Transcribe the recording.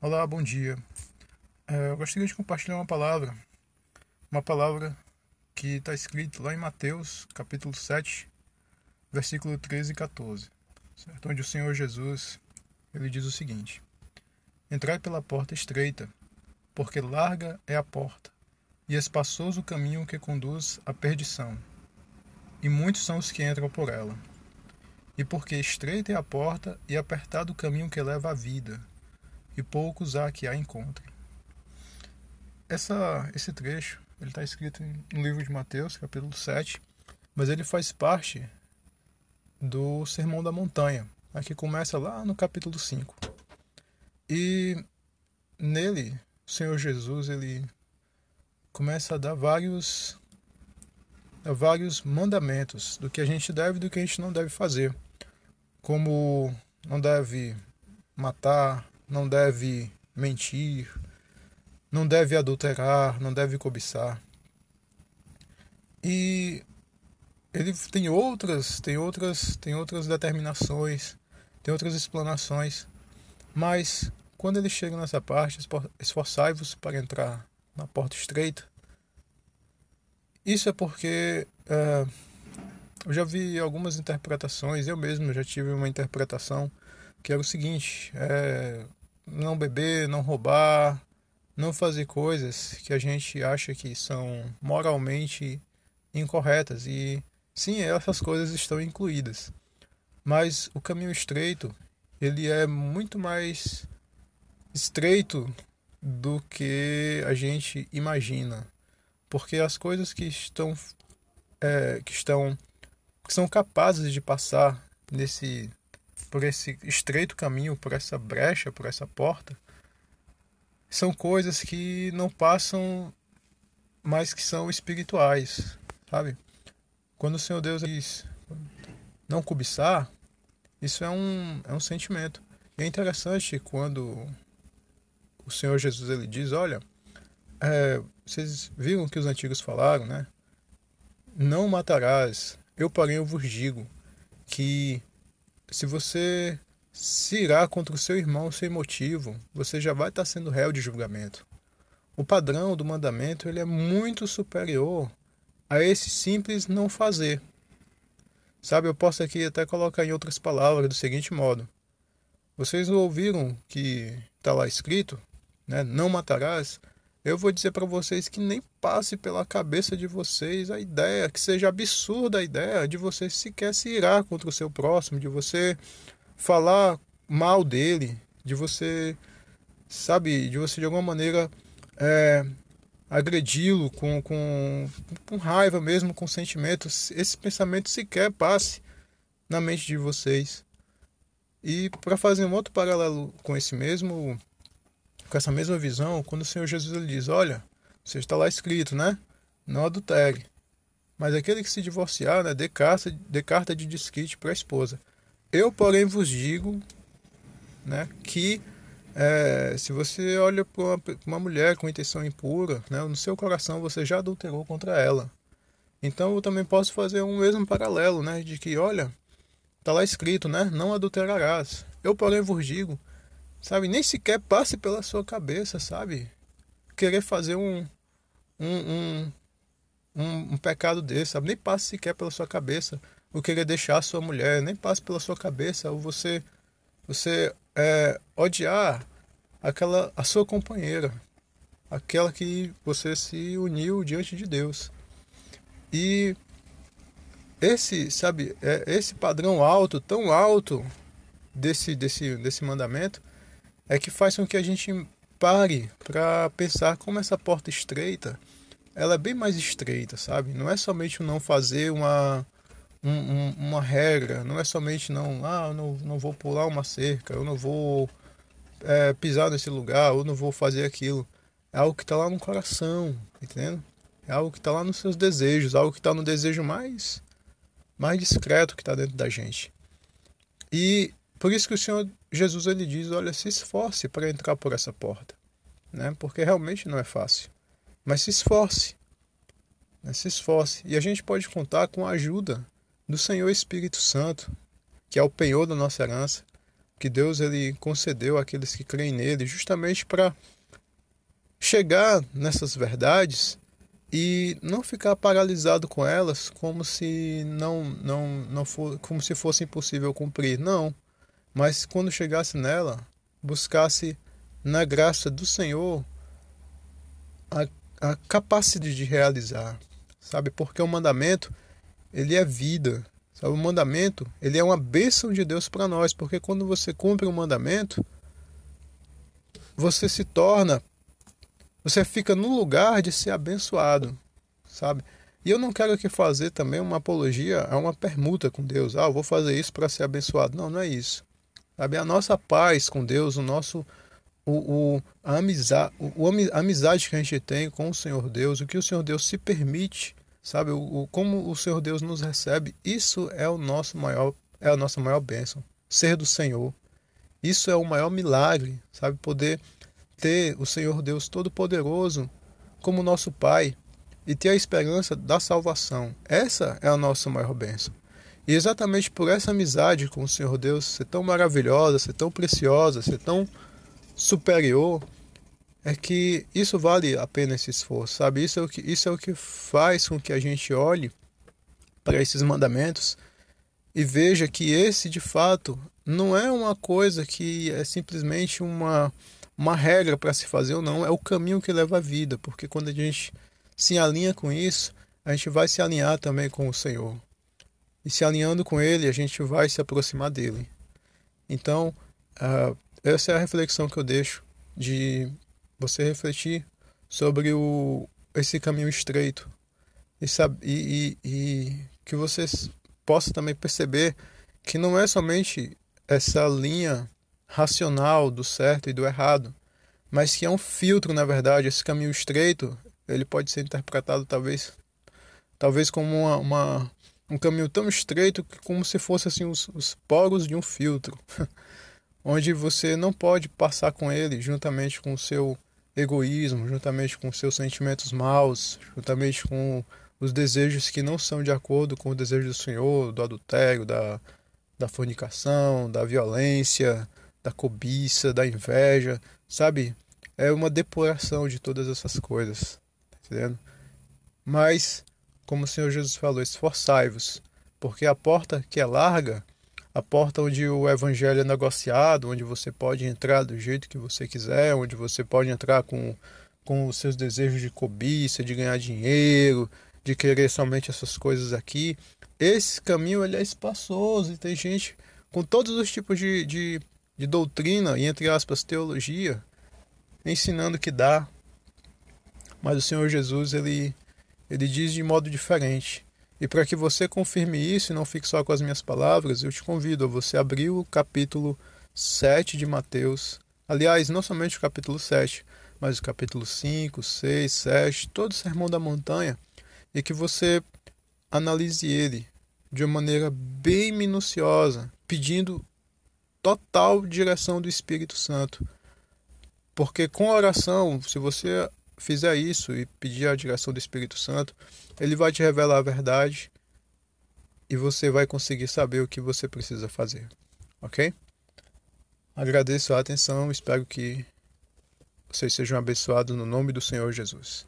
Olá, bom dia. É, eu gostaria de compartilhar uma palavra, uma palavra que está escrita lá em Mateus, capítulo 7, versículo 13 e 14, certo? onde o Senhor Jesus ele diz o seguinte: Entrai pela porta estreita, porque larga é a porta, e espaçoso o caminho que conduz à perdição, e muitos são os que entram por ela. E porque estreita é a porta e apertado o caminho que leva à vida, e poucos há que a encontrem. Essa, esse trecho ele está escrito no livro de Mateus, capítulo 7, mas ele faz parte do Sermão da Montanha, que começa lá no capítulo 5. E nele, o Senhor Jesus ele começa a dar vários, vários mandamentos do que a gente deve e do que a gente não deve fazer como não deve matar, não deve mentir, não deve adulterar, não deve cobiçar. E ele tem outras, tem outras, tem outras determinações, tem outras explanações, mas quando ele chega nessa parte, esforçai-vos para entrar na porta estreita. Isso é porque é, eu já vi algumas interpretações, eu mesmo já tive uma interpretação que era o seguinte: é, não beber, não roubar, não fazer coisas que a gente acha que são moralmente incorretas. E sim, essas coisas estão incluídas. Mas o caminho estreito, ele é muito mais estreito do que a gente imagina. Porque as coisas que estão, é, que estão que são capazes de passar nesse por esse estreito caminho, por essa brecha, por essa porta, são coisas que não passam, mas que são espirituais, sabe? Quando o Senhor Deus diz não cobiçar, isso é um, é um sentimento. E é interessante quando o Senhor Jesus ele diz, olha, é, vocês viram que os antigos falaram, né? Não matarás, eu, porém, eu vos digo que se você se irá contra o seu irmão sem motivo, você já vai estar sendo réu de julgamento. O padrão do mandamento ele é muito superior a esse simples não fazer. Sabe, eu posso aqui até colocar em outras palavras do seguinte modo: vocês ouviram que está lá escrito, né, não matarás, eu vou dizer para vocês que nem passe pela cabeça de vocês a ideia, que seja absurda a ideia de você sequer se irar contra o seu próximo, de você falar mal dele, de você, sabe, de você de alguma maneira é, agredi-lo com, com, com raiva mesmo, com sentimentos. Esse pensamento sequer passe na mente de vocês. E para fazer um outro paralelo com esse mesmo com essa mesma visão, quando o Senhor Jesus ele diz: Olha, você está lá escrito, né? Não adultere. Mas aquele que se divorciar, né, dê, carta, dê carta de desquite para a esposa. Eu, porém, vos digo né, que é, se você olha para uma, uma, mulher com intenção impura, né, no seu coração você já adulterou contra ela. Então eu também posso fazer um mesmo paralelo, né, de que, olha, está lá escrito, né, não adulterarás. Eu, porém, vos digo sabe? Nem sequer passe pela sua cabeça, sabe? Querer fazer um, um, um, um, pecado desse, sabe? Nem passe sequer pela sua cabeça o querer deixar a sua mulher, nem passe pela sua cabeça o você, você é, odiar aquela a sua companheira, aquela que você se uniu diante de Deus. E esse, sabe, é, esse padrão alto, tão alto desse, desse, desse mandamento, é que faz com que a gente pare para pensar como essa porta estreita, ela é bem mais estreita, sabe? Não é somente não fazer uma um, um, uma regra, não é somente não, ah, eu não, não vou pular uma cerca, eu não vou é, pisar nesse lugar, eu não vou fazer aquilo. É algo que está lá no coração, entendendo? É algo que está lá nos seus desejos, algo que está no desejo mais mais discreto que está dentro da gente. E por isso que o Senhor Jesus ele diz: olha, se esforce para entrar por essa porta, né? Porque realmente não é fácil, mas se esforce, né? se esforce. E a gente pode contar com a ajuda do Senhor Espírito Santo, que é o penhor da nossa herança, que Deus ele concedeu àqueles que creem nele, justamente para chegar nessas verdades e não ficar paralisado com elas como se não não não for, como se fosse impossível cumprir não mas quando chegasse nela buscasse na graça do Senhor a, a capacidade de realizar sabe porque o mandamento ele é vida sabe? o mandamento ele é uma bênção de Deus para nós porque quando você cumpre o mandamento você se torna você fica no lugar de ser abençoado, sabe? E eu não quero aqui fazer também uma apologia a uma permuta com Deus. Ah, eu vou fazer isso para ser abençoado. Não, não é isso. Sabe? A nossa paz com Deus, o nosso o, o, a, amizade, o, a amizade que a gente tem com o Senhor Deus, o que o Senhor Deus se permite, sabe? O, o, como o Senhor Deus nos recebe, isso é o nosso maior, é a nossa maior bênção. Ser do Senhor. Isso é o maior milagre, sabe? Poder ter o Senhor Deus Todo-Poderoso como nosso Pai e ter a esperança da salvação. Essa é a nossa maior bênção. E exatamente por essa amizade com o Senhor Deus ser tão maravilhosa, ser tão preciosa, ser tão superior, é que isso vale a pena esse esforço, sabe? Isso é o que, isso é o que faz com que a gente olhe para esses mandamentos e veja que esse de fato não é uma coisa que é simplesmente uma uma regra para se fazer ou não, é o caminho que leva à vida, porque quando a gente se alinha com isso, a gente vai se alinhar também com o Senhor. E se alinhando com Ele, a gente vai se aproximar dele. Então, uh, essa é a reflexão que eu deixo de você refletir sobre o, esse caminho estreito e, e, e, e que você possa também perceber que não é somente essa linha racional do certo e do errado, mas que é um filtro, na verdade. Esse caminho estreito, ele pode ser interpretado talvez, talvez como uma, uma um caminho tão estreito que como se fosse assim os, os poros de um filtro, onde você não pode passar com ele juntamente com o seu egoísmo, juntamente com os seus sentimentos maus, juntamente com os desejos que não são de acordo com o desejo do Senhor, do adultério, da, da fornicação, da violência, da cobiça, da inveja, sabe? É uma depuração de todas essas coisas, tá entendendo? Mas, como o Senhor Jesus falou, esforçai-vos, porque a porta que é larga, a porta onde o evangelho é negociado, onde você pode entrar do jeito que você quiser, onde você pode entrar com, com os seus desejos de cobiça, de ganhar dinheiro, de querer somente essas coisas aqui. Esse caminho ele é espaçoso e tem gente com todos os tipos de, de de doutrina e, entre aspas, teologia, ensinando que dá. Mas o Senhor Jesus, ele, ele diz de modo diferente. E para que você confirme isso e não fique só com as minhas palavras, eu te convido a você abrir o capítulo 7 de Mateus. Aliás, não somente o capítulo 7, mas o capítulo 5, 6, 7, todo o Sermão da Montanha, e que você analise ele de uma maneira bem minuciosa, pedindo total direção do Espírito Santo. Porque com a oração, se você fizer isso e pedir a direção do Espírito Santo, ele vai te revelar a verdade e você vai conseguir saber o que você precisa fazer. Ok? Agradeço a atenção, espero que vocês sejam abençoados no nome do Senhor Jesus.